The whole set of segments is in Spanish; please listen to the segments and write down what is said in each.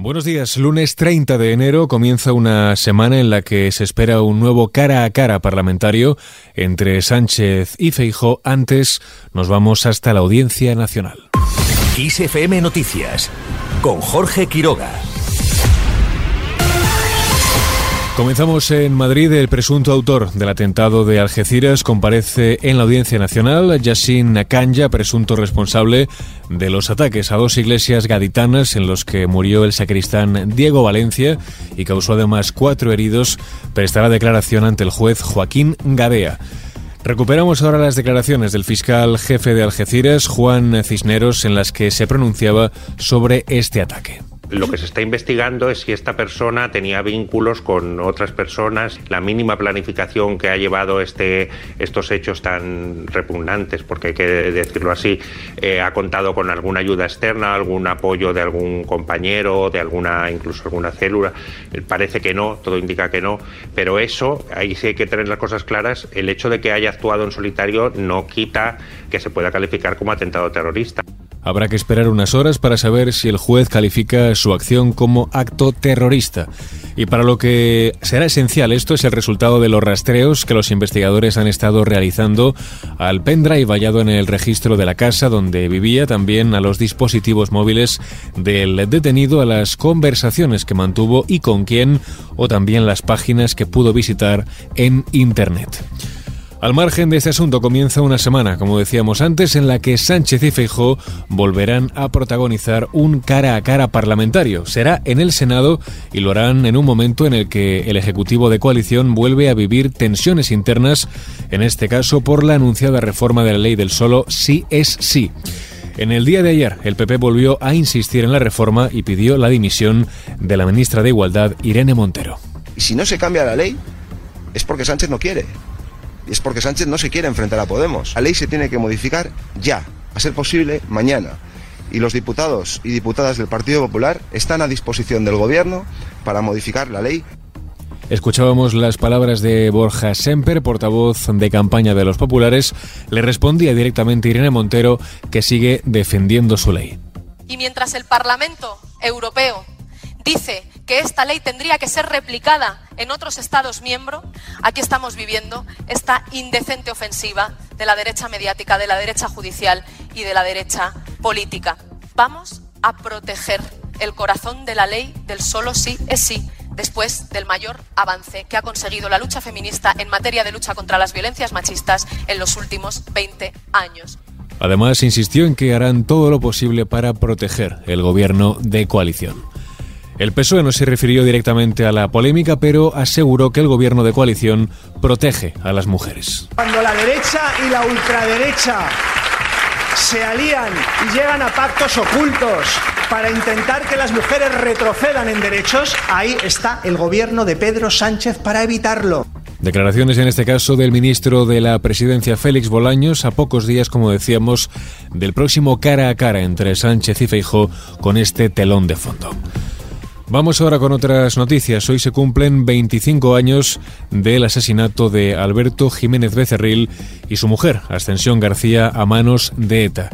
Buenos días. Lunes 30 de enero comienza una semana en la que se espera un nuevo cara a cara parlamentario entre Sánchez y Feijó. Antes nos vamos hasta la Audiencia Nacional. XFM Noticias con Jorge Quiroga. Comenzamos en Madrid. El presunto autor del atentado de Algeciras comparece en la Audiencia Nacional. Yassin Nakanja, presunto responsable de los ataques a dos iglesias gaditanas en los que murió el sacristán Diego Valencia y causó además cuatro heridos, prestará declaración ante el juez Joaquín Gadea. Recuperamos ahora las declaraciones del fiscal jefe de Algeciras, Juan Cisneros, en las que se pronunciaba sobre este ataque. Lo que se está investigando es si esta persona tenía vínculos con otras personas, la mínima planificación que ha llevado este, estos hechos tan repugnantes, porque hay que decirlo así, eh, ha contado con alguna ayuda externa, algún apoyo de algún compañero, de alguna, incluso alguna célula. Parece que no, todo indica que no, pero eso, ahí sí hay que tener las cosas claras, el hecho de que haya actuado en solitario no quita que se pueda calificar como atentado terrorista. Habrá que esperar unas horas para saber si el juez califica su acción como acto terrorista. Y para lo que será esencial esto es el resultado de los rastreos que los investigadores han estado realizando al pendrive hallado en el registro de la casa donde vivía, también a los dispositivos móviles del detenido, a las conversaciones que mantuvo y con quién, o también las páginas que pudo visitar en Internet. Al margen de este asunto comienza una semana, como decíamos antes, en la que Sánchez y Feijó volverán a protagonizar un cara a cara parlamentario. Será en el Senado y lo harán en un momento en el que el Ejecutivo de coalición vuelve a vivir tensiones internas, en este caso por la anunciada reforma de la ley del solo sí es sí. En el día de ayer, el PP volvió a insistir en la reforma y pidió la dimisión de la ministra de Igualdad, Irene Montero. Y si no se cambia la ley, es porque Sánchez no quiere. Y es porque Sánchez no se quiere enfrentar a Podemos. La ley se tiene que modificar ya, a ser posible mañana. Y los diputados y diputadas del Partido Popular están a disposición del Gobierno para modificar la ley Escuchábamos las palabras de Borja Semper, portavoz de campaña de los populares. Le respondía directamente Irene Montero, que sigue defendiendo su ley. Y mientras el Parlamento Europeo dice que esta ley tendría que ser replicada en otros Estados miembros, aquí estamos viviendo esta indecente ofensiva de la derecha mediática, de la derecha judicial y de la derecha política. Vamos a proteger el corazón de la ley del solo sí es sí, después del mayor avance que ha conseguido la lucha feminista en materia de lucha contra las violencias machistas en los últimos 20 años. Además, insistió en que harán todo lo posible para proteger el gobierno de coalición. El PSOE no se refirió directamente a la polémica, pero aseguró que el gobierno de coalición protege a las mujeres. Cuando la derecha y la ultraderecha se alían y llegan a pactos ocultos para intentar que las mujeres retrocedan en derechos, ahí está el gobierno de Pedro Sánchez para evitarlo. Declaraciones en este caso del ministro de la Presidencia Félix Bolaños a pocos días, como decíamos, del próximo cara a cara entre Sánchez y Feijó con este telón de fondo. Vamos ahora con otras noticias. Hoy se cumplen 25 años del asesinato de Alberto Jiménez Becerril y su mujer, Ascensión García, a manos de ETA.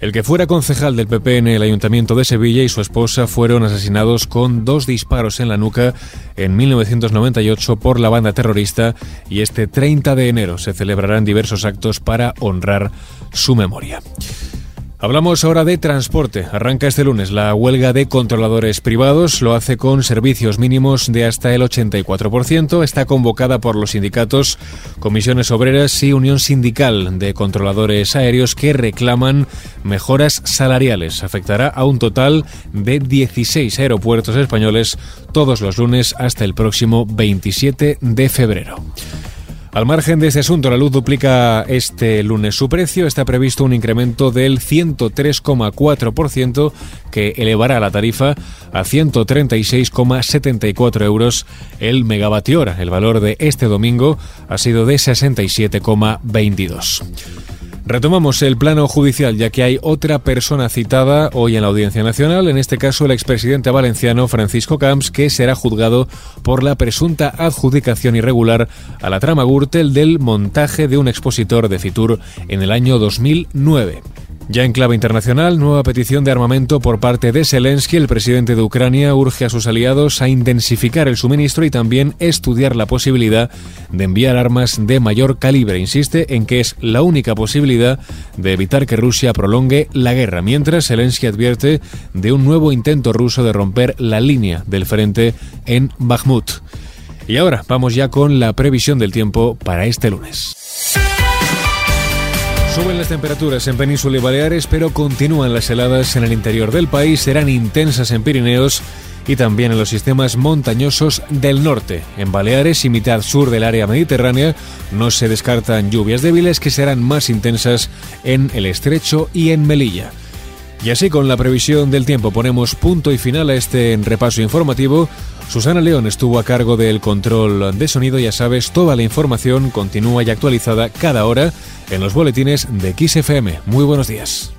El que fuera concejal del PP en el Ayuntamiento de Sevilla y su esposa fueron asesinados con dos disparos en la nuca en 1998 por la banda terrorista y este 30 de enero se celebrarán diversos actos para honrar su memoria. Hablamos ahora de transporte. Arranca este lunes la huelga de controladores privados. Lo hace con servicios mínimos de hasta el 84%. Está convocada por los sindicatos, comisiones obreras y Unión Sindical de Controladores Aéreos que reclaman mejoras salariales. Afectará a un total de 16 aeropuertos españoles todos los lunes hasta el próximo 27 de febrero. Al margen de este asunto, la luz duplica este lunes su precio. Está previsto un incremento del 103,4% que elevará la tarifa a 136,74 euros el megavatio hora. El valor de este domingo ha sido de 67,22. Retomamos el plano judicial, ya que hay otra persona citada hoy en la Audiencia Nacional, en este caso el expresidente valenciano Francisco Camps, que será juzgado por la presunta adjudicación irregular a la trama Gürtel del montaje de un expositor de Fitur en el año 2009. Ya en clave internacional, nueva petición de armamento por parte de Zelensky. El presidente de Ucrania urge a sus aliados a intensificar el suministro y también estudiar la posibilidad de enviar armas de mayor calibre. Insiste en que es la única posibilidad de evitar que Rusia prolongue la guerra, mientras Zelensky advierte de un nuevo intento ruso de romper la línea del frente en Bakhmut. Y ahora vamos ya con la previsión del tiempo para este lunes. Suben las temperaturas en Península y Baleares, pero continúan las heladas en el interior del país, serán intensas en Pirineos y también en los sistemas montañosos del norte. En Baleares y mitad sur del área mediterránea no se descartan lluvias débiles que serán más intensas en el estrecho y en Melilla. Y así con la previsión del tiempo ponemos punto y final a este repaso informativo. Susana León estuvo a cargo del control de sonido, ya sabes, toda la información continúa y actualizada cada hora en los boletines de XFM. Muy buenos días.